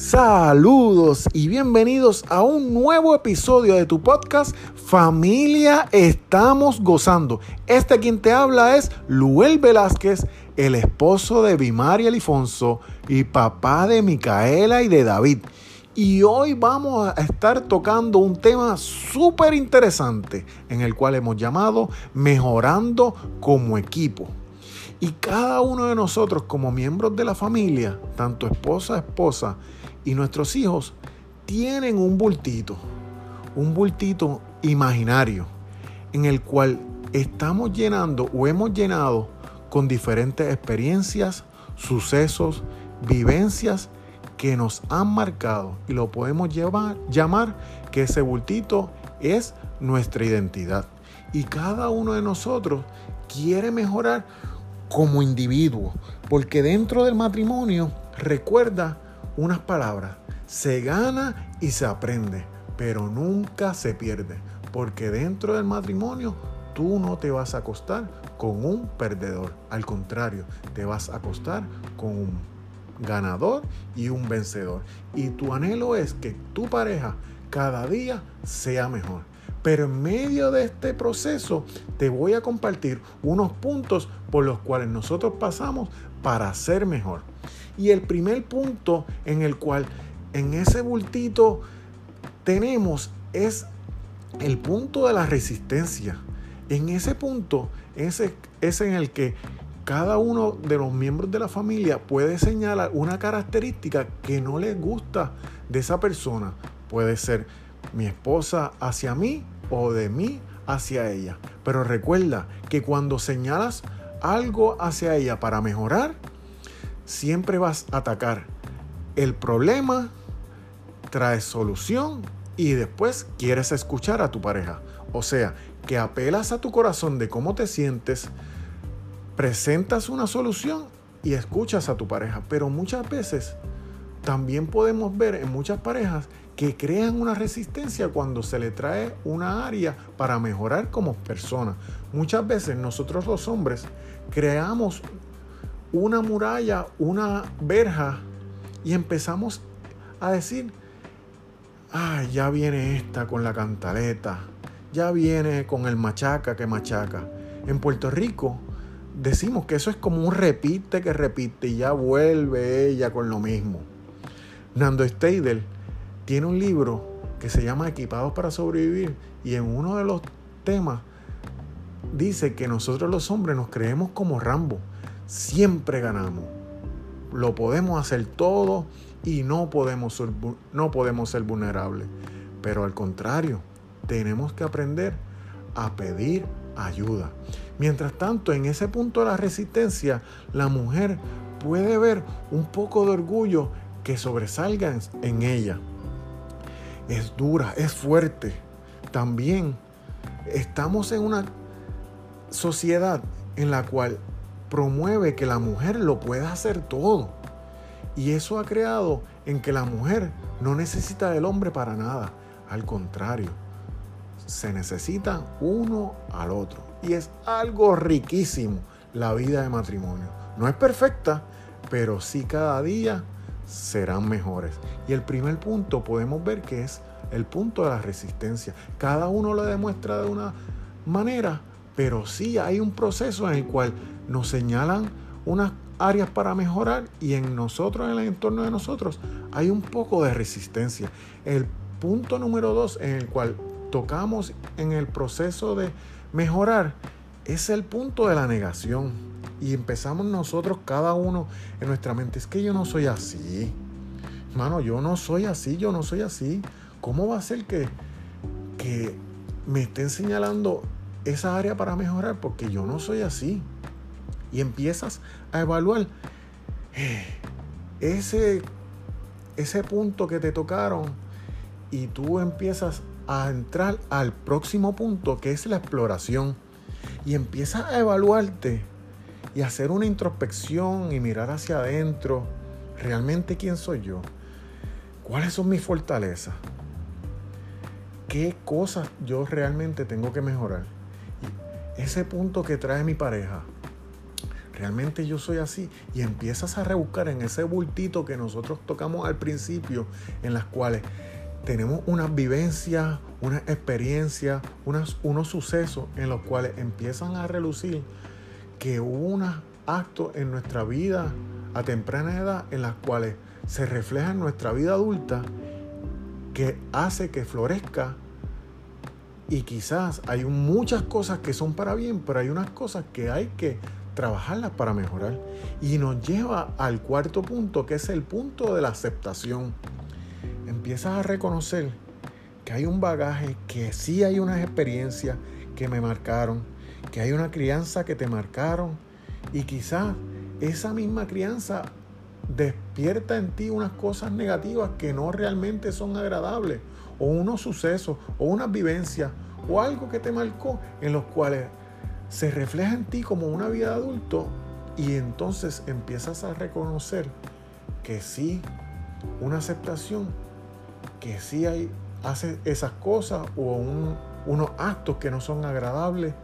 Saludos y bienvenidos a un nuevo episodio de tu podcast Familia Estamos Gozando. Este quien te habla es Luel Velázquez, el esposo de Bimari Alifonso y papá de Micaela y de David. Y hoy vamos a estar tocando un tema súper interesante en el cual hemos llamado Mejorando como equipo. Y cada uno de nosotros como miembros de la familia, tanto esposa, esposa, y nuestros hijos tienen un bultito, un bultito imaginario en el cual estamos llenando o hemos llenado con diferentes experiencias, sucesos, vivencias que nos han marcado y lo podemos llamar que ese bultito es nuestra identidad. Y cada uno de nosotros quiere mejorar como individuo, porque dentro del matrimonio recuerda unas palabras. Se gana y se aprende, pero nunca se pierde, porque dentro del matrimonio tú no te vas a acostar con un perdedor. Al contrario, te vas a acostar con un ganador y un vencedor. Y tu anhelo es que tu pareja cada día sea mejor. Pero en medio de este proceso te voy a compartir unos puntos por los cuales nosotros pasamos para ser mejor. Y el primer punto en el cual en ese bultito tenemos es el punto de la resistencia. En ese punto ese es en el que cada uno de los miembros de la familia puede señalar una característica que no les gusta de esa persona. Puede ser mi esposa hacia mí o de mí hacia ella. Pero recuerda que cuando señalas algo hacia ella para mejorar, siempre vas a atacar el problema, traes solución y después quieres escuchar a tu pareja. O sea, que apelas a tu corazón de cómo te sientes, presentas una solución y escuchas a tu pareja. Pero muchas veces también podemos ver en muchas parejas que crean una resistencia cuando se le trae una área para mejorar como persona. Muchas veces nosotros los hombres creamos una muralla, una verja y empezamos a decir, ay, ya viene esta con la cantaleta, ya viene con el machaca que machaca. En Puerto Rico decimos que eso es como un repite que repite y ya vuelve ella con lo mismo. Nando Steidel tiene un libro que se llama Equipados para sobrevivir y en uno de los temas dice que nosotros los hombres nos creemos como Rambo. Siempre ganamos. Lo podemos hacer todo y no podemos ser, no podemos ser vulnerables. Pero al contrario, tenemos que aprender a pedir ayuda. Mientras tanto, en ese punto de la resistencia, la mujer puede ver un poco de orgullo que sobresalga en ella. Es dura, es fuerte. También estamos en una sociedad en la cual promueve que la mujer lo pueda hacer todo. Y eso ha creado en que la mujer no necesita del hombre para nada. Al contrario, se necesitan uno al otro. Y es algo riquísimo la vida de matrimonio. No es perfecta, pero sí cada día serán mejores. Y el primer punto podemos ver que es el punto de la resistencia. Cada uno lo demuestra de una manera, pero sí hay un proceso en el cual nos señalan unas áreas para mejorar y en nosotros, en el entorno de nosotros, hay un poco de resistencia. El punto número dos en el cual tocamos en el proceso de mejorar es el punto de la negación y empezamos nosotros, cada uno en nuestra mente, es que yo no soy así. Hermano, yo no soy así, yo no soy así. ¿Cómo va a ser que, que me estén señalando esa área para mejorar? Porque yo no soy así. Y empiezas a evaluar. Eh, ese, ese punto que te tocaron y tú empiezas a entrar al próximo punto que es la exploración y empiezas a evaluarte y hacer una introspección y mirar hacia adentro, realmente quién soy yo, cuáles son mis fortalezas, qué cosas yo realmente tengo que mejorar. Ese punto que trae mi pareja, realmente yo soy así. Y empiezas a rebuscar en ese bultito que nosotros tocamos al principio, en las cuales tenemos unas vivencias, unas experiencias, unos sucesos en los cuales empiezan a relucir que hubo unos actos en nuestra vida a temprana edad en las cuales se refleja en nuestra vida adulta que hace que florezca y quizás hay muchas cosas que son para bien, pero hay unas cosas que hay que trabajarlas para mejorar. Y nos lleva al cuarto punto, que es el punto de la aceptación. Empiezas a reconocer que hay un bagaje, que sí hay unas experiencias que me marcaron, que hay una crianza que te marcaron y quizás esa misma crianza despierta en ti unas cosas negativas que no realmente son agradables, o unos sucesos, o unas vivencias, o algo que te marcó, en los cuales se refleja en ti como una vida de adulto, y entonces empiezas a reconocer que sí, una aceptación, que sí hay, hace esas cosas, o unos actos que no son agradables,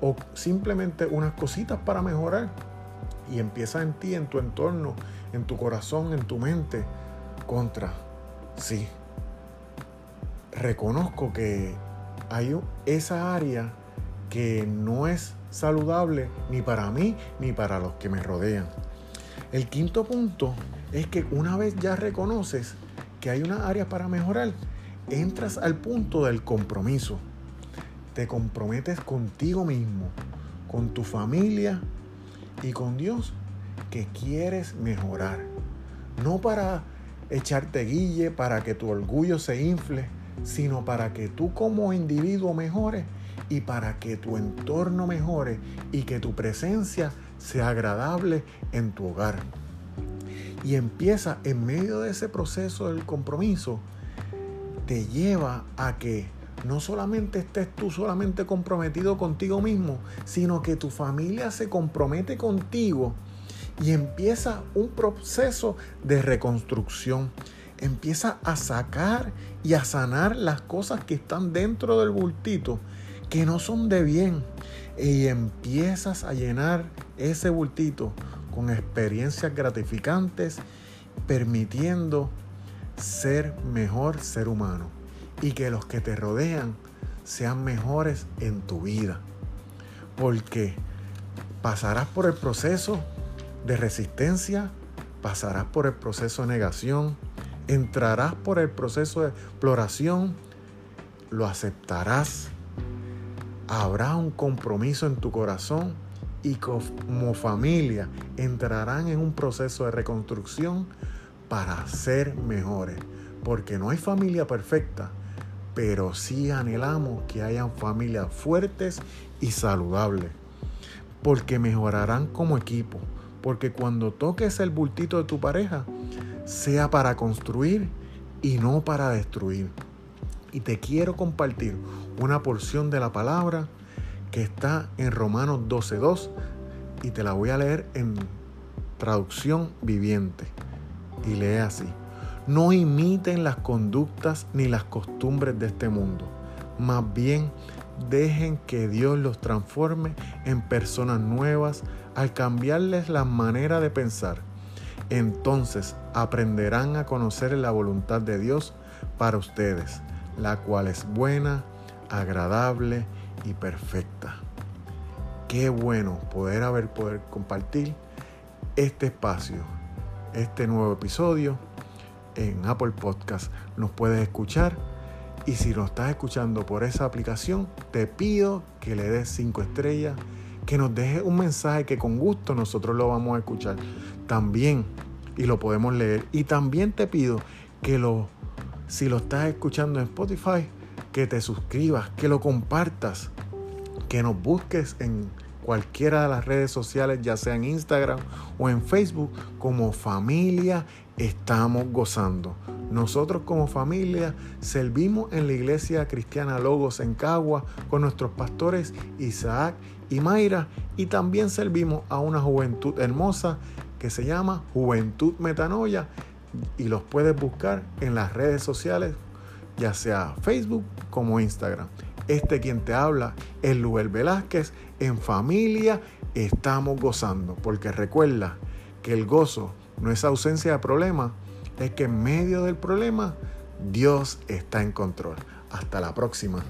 o simplemente unas cositas para mejorar y empieza en ti, en tu entorno, en tu corazón, en tu mente, contra, sí. Reconozco que hay esa área que no es saludable ni para mí ni para los que me rodean. El quinto punto es que una vez ya reconoces que hay una área para mejorar, entras al punto del compromiso. Te comprometes contigo mismo, con tu familia y con Dios que quieres mejorar. No para echarte guille, para que tu orgullo se infle, sino para que tú como individuo mejores y para que tu entorno mejore y que tu presencia sea agradable en tu hogar. Y empieza en medio de ese proceso del compromiso, te lleva a que no solamente estés tú solamente comprometido contigo mismo, sino que tu familia se compromete contigo y empieza un proceso de reconstrucción. Empieza a sacar y a sanar las cosas que están dentro del bultito que no son de bien. Y empiezas a llenar ese bultito con experiencias gratificantes, permitiendo ser mejor ser humano y que los que te rodean sean mejores en tu vida. Porque pasarás por el proceso de resistencia, pasarás por el proceso de negación, entrarás por el proceso de exploración, lo aceptarás, habrá un compromiso en tu corazón y como familia entrarán en un proceso de reconstrucción para ser mejores. Porque no hay familia perfecta, pero sí anhelamos que hayan familias fuertes y saludables, porque mejorarán como equipo, porque cuando toques el bultito de tu pareja, sea para construir y no para destruir. Y te quiero compartir una porción de la palabra que está en Romanos 12.2 y te la voy a leer en traducción viviente. Y lee así. No imiten las conductas ni las costumbres de este mundo. Más bien, dejen que Dios los transforme en personas nuevas al cambiarles la manera de pensar. Entonces aprenderán a conocer la voluntad de Dios para ustedes, la cual es buena, agradable y perfecta. Qué bueno poder haber poder compartir este espacio, este nuevo episodio en Apple Podcast. Nos puedes escuchar. Y si nos estás escuchando por esa aplicación, te pido que le des cinco estrellas, que nos dejes un mensaje que con gusto nosotros lo vamos a escuchar también y lo podemos leer. Y también te pido que lo, si lo estás escuchando en Spotify, que te suscribas, que lo compartas, que nos busques en cualquiera de las redes sociales, ya sea en Instagram o en Facebook, como familia estamos gozando. Nosotros como familia servimos en la iglesia cristiana Logos en Cagua con nuestros pastores Isaac y Mayra y también servimos a una juventud hermosa que se llama Juventud Metanoia y los puedes buscar en las redes sociales, ya sea Facebook como Instagram. Este quien te habla es Luel Velázquez en familia estamos gozando. Porque recuerda que el gozo no es ausencia de problema, es que en medio del problema Dios está en control. Hasta la próxima.